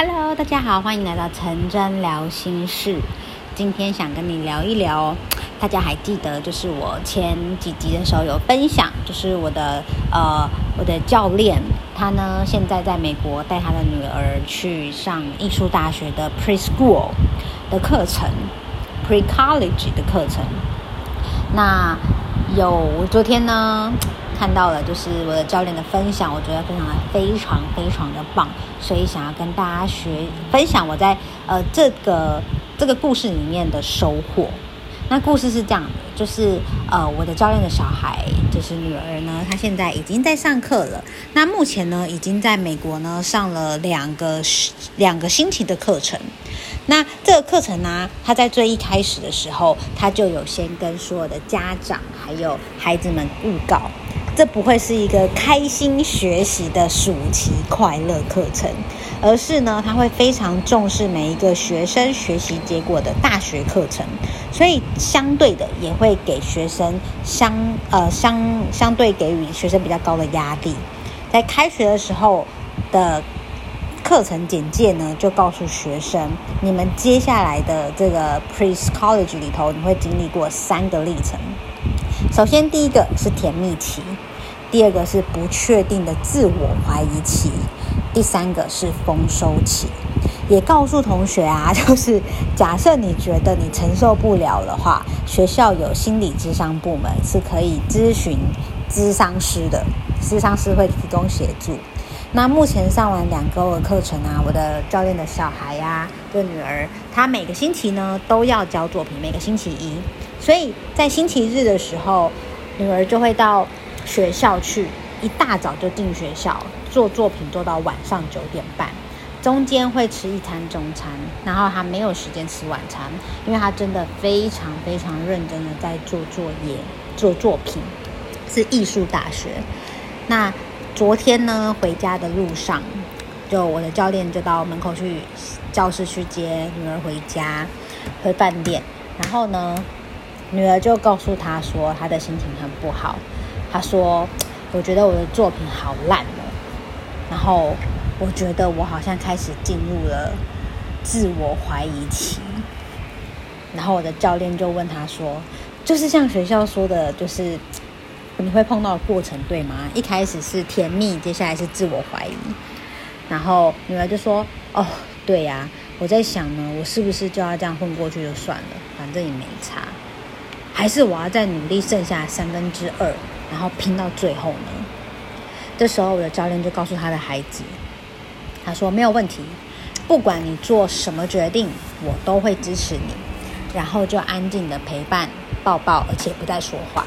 Hello，大家好，欢迎来到陈真聊心事。今天想跟你聊一聊，大家还记得就是我前几集的时候有分享，就是我的呃我的教练，他呢现在在美国带他的女儿去上艺术大学的 preschool 的课程，pre college 的课程。那有昨天呢，看到了，就是我的教练的分享，我觉得非常的非常非常的棒，所以想要跟大家学分享我在呃这个这个故事里面的收获。那故事是这样的，就是呃我的教练的小孩，就是女儿呢，她现在已经在上课了。那目前呢，已经在美国呢上了两个两个星期的课程。那这个课程呢，他在最一开始的时候，他就有先跟所有的家长还有孩子们预告。这不会是一个开心学习的暑期快乐课程，而是呢，他会非常重视每一个学生学习结果的大学课程，所以相对的也会给学生相呃相相对给予学生比较高的压力。在开学的时候的课程简介呢，就告诉学生，你们接下来的这个 pre-college 里头，你会经历过三个历程。首先，第一个是甜蜜期。第二个是不确定的自我怀疑期，第三个是丰收期。也告诉同学啊，就是假设你觉得你承受不了的话，学校有心理咨商部门是可以咨询咨商师的，咨商师会提供协助。那目前上完两周的课程啊，我的教练的小孩呀、啊，的女儿，她每个星期呢都要交作品，每个星期一，所以在星期日的时候，女儿就会到。学校去一大早就进学校做作品，做到晚上九点半，中间会吃一餐中餐，然后他没有时间吃晚餐，因为他真的非常非常认真的在做作业、做作品，是艺术大学。那昨天呢，回家的路上，就我的教练就到门口去教室去接女儿回家，回饭店，然后呢，女儿就告诉他说，她的心情很不好。他说：“我觉得我的作品好烂哦，然后我觉得我好像开始进入了自我怀疑期。然后我的教练就问他说：‘就是像学校说的，就是你会碰到过程对吗？一开始是甜蜜，接下来是自我怀疑。’然后女儿就说：‘哦，对呀，我在想呢，我是不是就要这样混过去就算了，反正也没差，还是我要再努力剩下三分之二。’然后拼到最后呢，这时候我的教练就告诉他的孩子，他说没有问题，不管你做什么决定，我都会支持你。然后就安静的陪伴、抱抱，而且不再说话。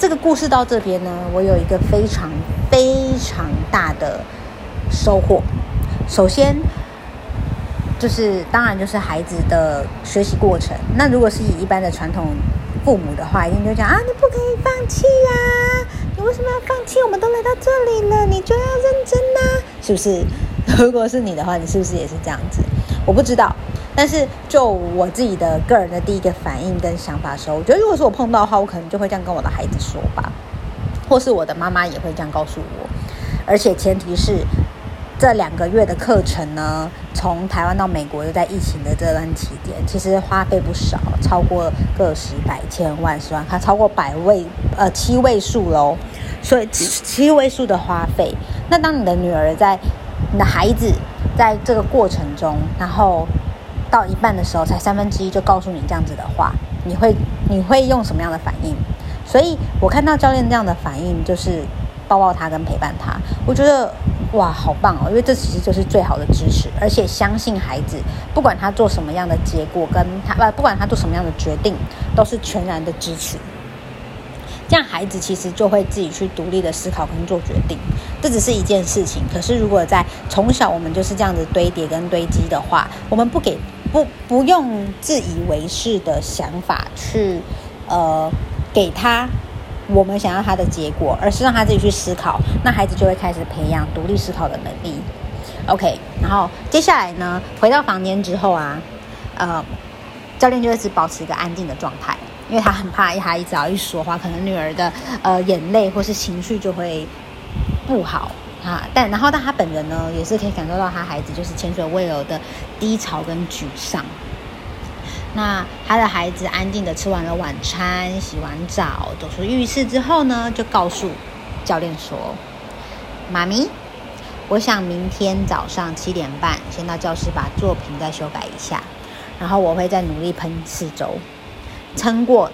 这个故事到这边呢，我有一个非常非常大的收获。首先，就是当然就是孩子的学习过程。那如果是以一般的传统。父母的话一定就讲啊，你不可以放弃呀！你为什么要放弃？我们都来到这里了，你就要认真呐，是不是？如果是你的话，你是不是也是这样子？我不知道，但是就我自己的个人的第一个反应跟想法的时候，我觉得如果是我碰到的话，我可能就会这样跟我的孩子说吧，或是我的妈妈也会这样告诉我，而且前提是。这两个月的课程呢，从台湾到美国，又在疫情的这段期间，其实花费不少，超过个十百千万十万，它超过百位呃七位数喽，所以七七位数的花费。那当你的女儿在你的孩子在这个过程中，然后到一半的时候，才三分之一就告诉你这样子的话，你会你会用什么样的反应？所以我看到教练这样的反应，就是抱抱他跟陪伴他，我觉得。哇，好棒哦！因为这其实就是最好的支持，而且相信孩子，不管他做什么样的结果，跟他不不管他做什么样的决定，都是全然的支持。这样孩子其实就会自己去独立的思考跟做决定。这只是一件事情，可是如果在从小我们就是这样子堆叠跟堆积的话，我们不给不不用自以为是的想法去呃给他。我们想要他的结果，而是让他自己去思考，那孩子就会开始培养独立思考的能力。OK，然后接下来呢，回到房间之后啊，呃，教练就一直保持一个安静的状态，因为他很怕一孩子只要一说话，可能女儿的呃眼泪或是情绪就会不好，啊，但然后但他本人呢，也是可以感受到他孩子就是前所未有的低潮跟沮丧。那他的孩子安静的吃完了晚餐，洗完澡，走出浴室之后呢，就告诉教练说：“妈咪，我想明天早上七点半先到教室把作品再修改一下，然后我会再努力喷四周，撑过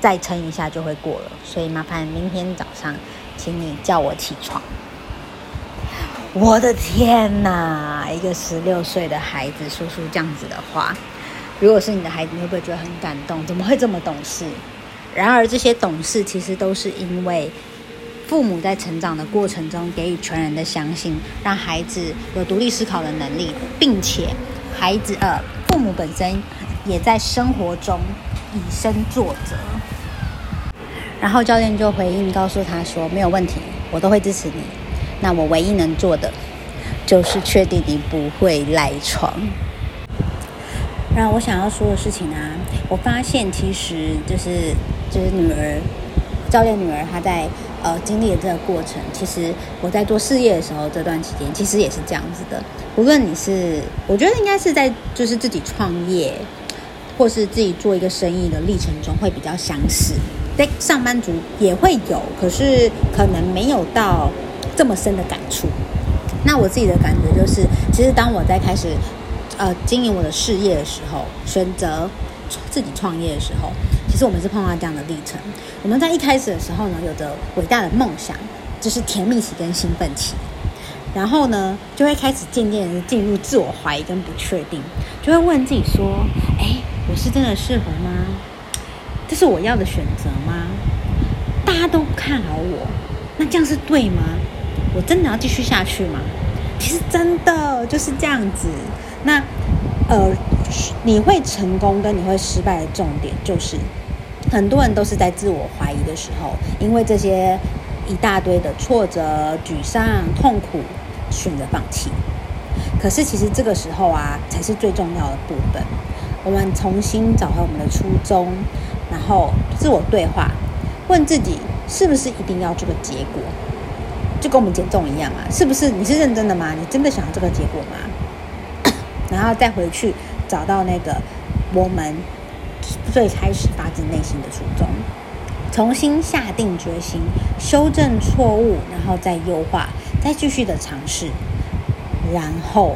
再撑一下就会过了。所以麻烦明天早上，请你叫我起床。”我的天哪！一个十六岁的孩子说出这样子的话。如果是你的孩子，你会不会觉得很感动？怎么会这么懂事？然而，这些懂事其实都是因为父母在成长的过程中给予全然的相信，让孩子有独立思考的能力，并且孩子呃，父母本身也在生活中以身作则。然后教练就回应告诉他说：“没有问题，我都会支持你。那我唯一能做的就是确定你不会赖床。”然后我想要说的事情啊，我发现其实就是就是女儿教练女儿她在呃经历的这个过程，其实我在做事业的时候这段期间，其实也是这样子的。无论你是，我觉得应该是在就是自己创业，或是自己做一个生意的历程中会比较相似。对，上班族也会有，可是可能没有到这么深的感触。那我自己的感觉就是，其实当我在开始。呃，经营我的事业的时候，选择自己创业的时候，其实我们是碰到这样的历程。我们在一开始的时候呢，有着伟大的梦想，就是甜蜜期跟兴奋期，然后呢，就会开始渐渐的进入自我怀疑跟不确定，就会问自己说：“哎，我是真的适合吗？这是我要的选择吗？大家都不看好我，那这样是对吗？我真的要继续下去吗？”其实真的就是这样子。那，呃，你会成功跟你会失败的重点，就是很多人都是在自我怀疑的时候，因为这些一大堆的挫折、沮丧、痛苦，选择放弃。可是其实这个时候啊，才是最重要的部分。我们重新找回我们的初衷，然后自我对话，问自己是不是一定要这个结果？就跟我们减重一样啊，是不是？你是认真的吗？你真的想要这个结果吗？然后再回去找到那个我们最开始发自内心的初衷，重新下定决心，修正错误，然后再优化，再继续的尝试，然后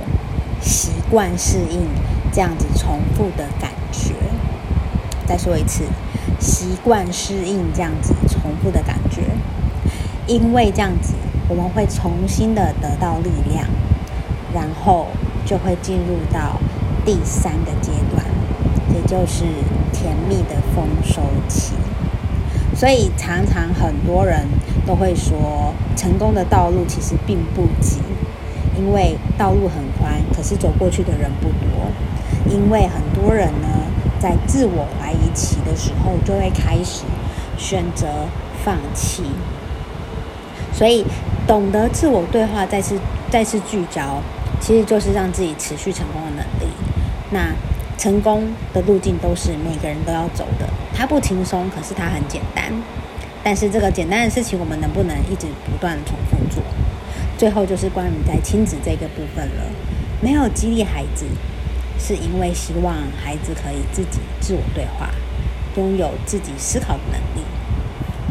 习惯适应这样子重复的感觉。再说一次，习惯适应这样子重复的感觉，因为这样子我们会重新的得到力量，然后。就会进入到第三个阶段，也就是甜蜜的丰收期。所以常常很多人都会说，成功的道路其实并不急，因为道路很宽，可是走过去的人不多。因为很多人呢，在自我怀疑期的时候，就会开始选择放弃。所以懂得自我对话，再次再次聚焦。其实就是让自己持续成功的能力。那成功的路径都是每个人都要走的，它不轻松，可是它很简单。但是这个简单的事情，我们能不能一直不断重复做？最后就是关于在亲子这个部分了。没有激励孩子，是因为希望孩子可以自己自我对话，拥有自己思考的能力。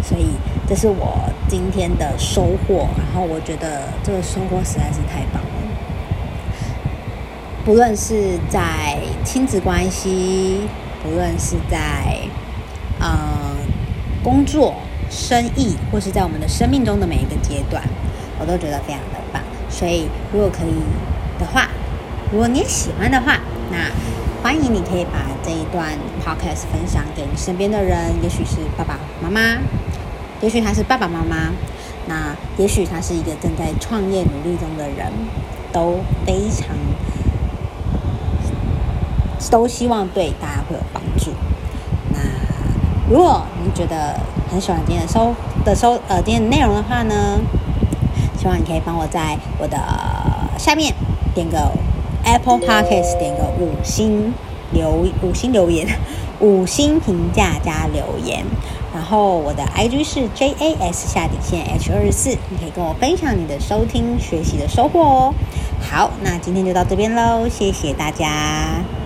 所以这是我今天的收获。然后我觉得这个收获实在是太。不论是在亲子关系，不论是在呃工作、生意，或是在我们的生命中的每一个阶段，我都觉得非常的棒。所以，如果可以的话，如果你也喜欢的话，那欢迎你可以把这一段 podcast 分享给你身边的人，也许是爸爸妈妈，也许他是爸爸妈妈，那也许他是一个正在创业努力中的人，都非常。都希望对大家会有帮助。那如果你觉得很喜欢今天的收的收呃今天的内容的话呢，希望你可以帮我在我的下面点个 Apple Podcast，点个五星留五星留言，五星评价加留言。然后我的 IG 是 JAS 下底线 H 二十四，你可以跟我分享你的收听学习的收获哦。好，那今天就到这边喽，谢谢大家。